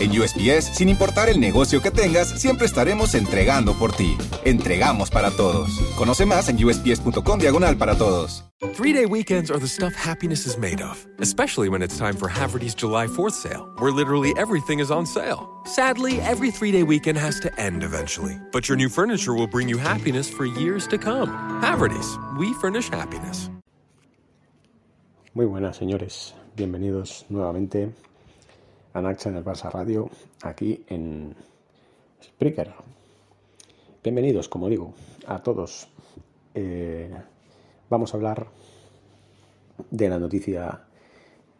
En USPS, sin importar el negocio que tengas, siempre estaremos entregando por ti. Entregamos para todos. Conoce más en usps.com diagonal para todos. Three-day weekends are the stuff happiness is made of, especially when it's time for Haverty's July 4th sale, where literally everything is on sale. Sadly, every three-day weekend has to end eventually, but your new furniture will bring you happiness for years to come. Haverty's, we furnish happiness. Muy buenas, señores. Bienvenidos nuevamente a Naxa en el Barça Radio, aquí en Spreaker. Bienvenidos, como digo, a todos. Eh, vamos a hablar de la noticia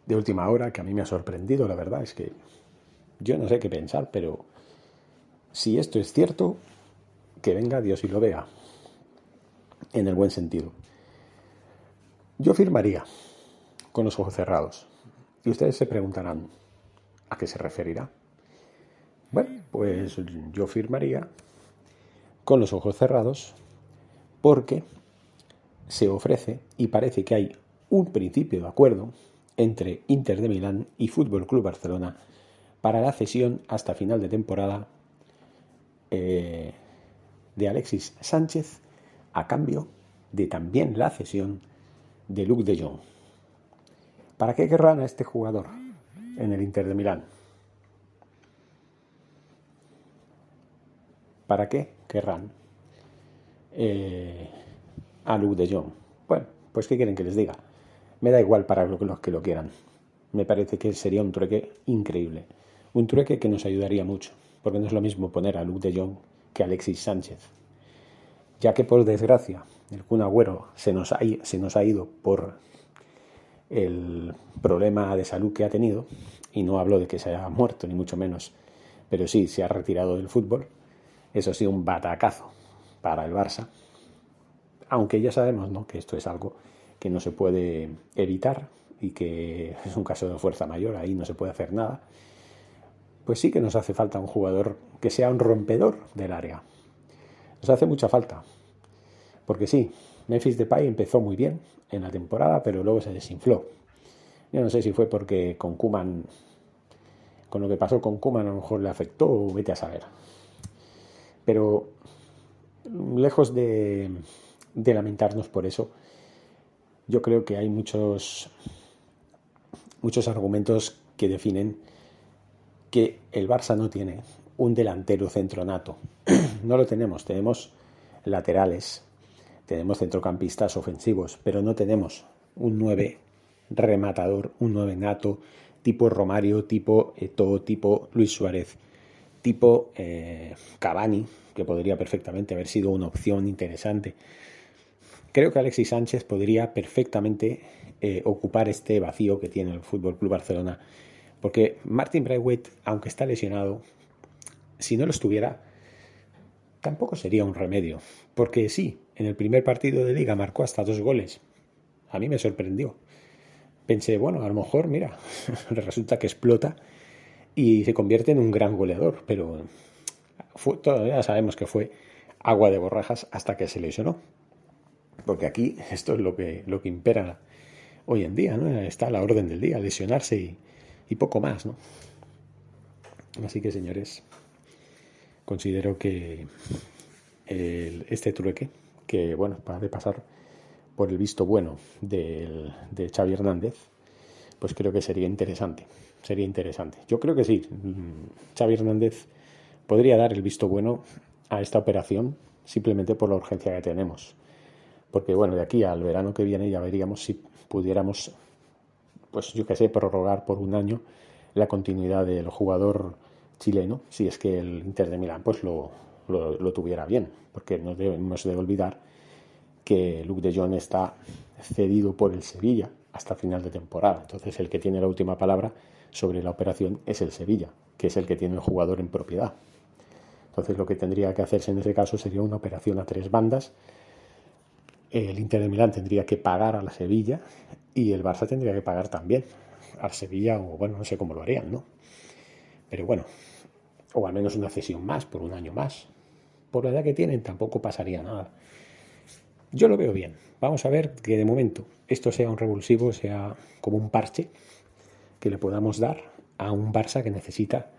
de última hora que a mí me ha sorprendido, la verdad es que yo no sé qué pensar, pero si esto es cierto, que venga Dios y lo vea, en el buen sentido. Yo firmaría con los ojos cerrados. Y ustedes se preguntarán, ¿A qué se referirá? Bueno, pues yo firmaría con los ojos cerrados porque se ofrece y parece que hay un principio de acuerdo entre Inter de Milán y Fútbol Club Barcelona para la cesión hasta final de temporada eh, de Alexis Sánchez a cambio de también la cesión de Luc de Jong. ¿Para qué querrán a este jugador? En el Inter de Milán. ¿Para qué querrán eh, a Luke de Jong? Bueno, pues ¿qué quieren que les diga? Me da igual para los que lo quieran. Me parece que sería un trueque increíble. Un trueque que nos ayudaría mucho, porque no es lo mismo poner a Luke de Jong que a Alexis Sánchez. Ya que por desgracia el Kun Agüero se nos ha, se nos ha ido por el problema de salud que ha tenido, y no hablo de que se haya muerto, ni mucho menos, pero sí se ha retirado del fútbol, eso sido un batacazo para el Barça, aunque ya sabemos ¿no? que esto es algo que no se puede evitar y que es un caso de fuerza mayor, ahí no se puede hacer nada, pues sí que nos hace falta un jugador que sea un rompedor del área. Nos hace mucha falta, porque sí, Memphis Depay empezó muy bien en la temporada, pero luego se desinfló. Yo no sé si fue porque con Kuman, con lo que pasó con Kuman a lo mejor le afectó o vete a saber. Pero lejos de, de lamentarnos por eso, yo creo que hay muchos, muchos argumentos que definen que el Barça no tiene un delantero centronato. no lo tenemos, tenemos laterales, tenemos centrocampistas ofensivos, pero no tenemos un 9 rematador, un 9 nato, tipo Romario, tipo Eto, tipo Luis Suárez, tipo eh, Cavani, que podría perfectamente haber sido una opción interesante. Creo que Alexis Sánchez podría perfectamente eh, ocupar este vacío que tiene el Fútbol Club Barcelona, porque Martin Braithwaite, aunque está lesionado, si no lo estuviera, tampoco sería un remedio, porque sí, en el primer partido de liga marcó hasta dos goles. A mí me sorprendió. Pensé, bueno, a lo mejor, mira, resulta que explota y se convierte en un gran goleador, pero todavía sabemos que fue agua de borrajas hasta que se lesionó. Porque aquí esto es lo que, lo que impera hoy en día, ¿no? Está a la orden del día, lesionarse y, y poco más, ¿no? Así que, señores, considero que este trueque, que bueno, para de pasar por el visto bueno de Xavi Hernández, pues creo que sería interesante. Sería interesante. Yo creo que sí. Mm, Xavi Hernández podría dar el visto bueno a esta operación simplemente por la urgencia que tenemos. Porque bueno, de aquí al verano que viene ya veríamos si pudiéramos, pues yo qué sé, prorrogar por un año la continuidad del jugador chileno, si es que el Inter de Milán pues lo, lo, tuviera bien, porque no debemos de olvidar que Luke de Jong está cedido por el Sevilla hasta final de temporada. Entonces el que tiene la última palabra sobre la operación es el Sevilla, que es el que tiene el jugador en propiedad. Entonces lo que tendría que hacerse en ese caso sería una operación a tres bandas el Inter de Milán tendría que pagar a la Sevilla y el Barça tendría que pagar también al Sevilla, o bueno, no sé cómo lo harían, ¿no? Pero bueno, o al menos una cesión más, por un año más. Por la edad que tienen tampoco pasaría nada. Yo lo veo bien. Vamos a ver que de momento esto sea un revulsivo, sea como un parche que le podamos dar a un Barça que necesita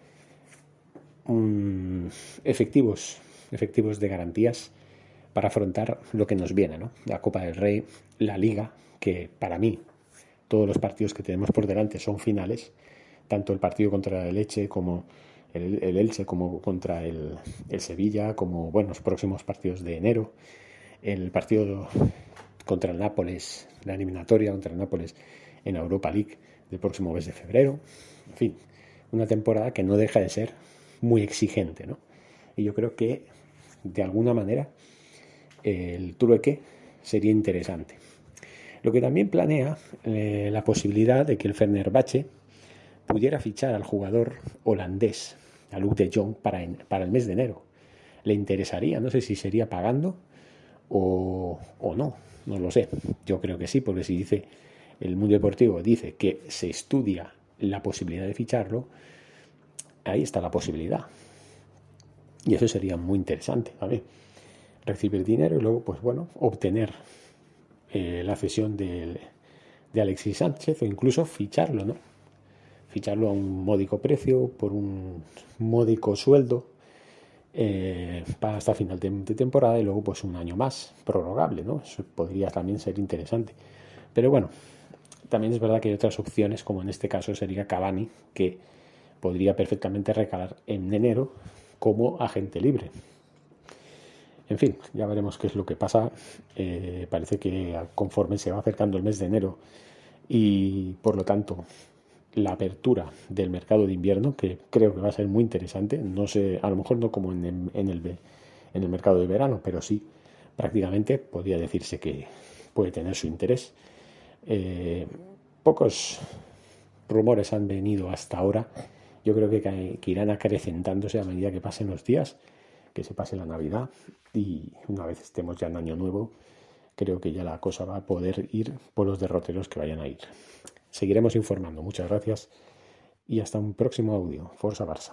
efectivos, efectivos de garantías para afrontar lo que nos viene, ¿no? La Copa del Rey, la Liga, que para mí todos los partidos que tenemos por delante son finales, tanto el partido contra el Leche como el, Elche, como contra el, el, Sevilla, como bueno, los próximos partidos de enero, el partido contra el Nápoles, la eliminatoria contra el Nápoles en Europa League del próximo mes de febrero, en fin, una temporada que no deja de ser muy exigente, ¿no? Y yo creo que de alguna manera el trueque sería interesante. Lo que también planea eh, la posibilidad de que el Fenerbahce pudiera fichar al jugador holandés, a Luke de Jong, para, para el mes de enero. Le interesaría, no sé si sería pagando o, o no, no lo sé. Yo creo que sí, porque si dice el mundo deportivo dice que se estudia la posibilidad de ficharlo, ahí está la posibilidad. Y eso sería muy interesante, ¿vale? recibir dinero y luego, pues bueno, obtener eh, la cesión de, de, Alexis Sánchez o incluso ficharlo, ¿no? Ficharlo a un módico precio, por un módico sueldo, eh, para hasta final de, temporada y luego pues un año más, prorrogable, ¿no? Eso podría también ser interesante. Pero bueno, también es verdad que hay otras opciones, como en este caso sería Cavani, que podría perfectamente recalar en enero como agente libre. En fin, ya veremos qué es lo que pasa. Eh, parece que conforme se va acercando el mes de enero y por lo tanto la apertura del mercado de invierno, que creo que va a ser muy interesante, no sé, a lo mejor no como en el, en el, en el mercado de verano, pero sí prácticamente podría decirse que puede tener su interés. Eh, pocos rumores han venido hasta ahora. Yo creo que, que irán acrecentándose a medida que pasen los días que se pase la Navidad y una vez estemos ya en Año Nuevo, creo que ya la cosa va a poder ir por los derroteros que vayan a ir. Seguiremos informando. Muchas gracias y hasta un próximo audio. Forza Barça.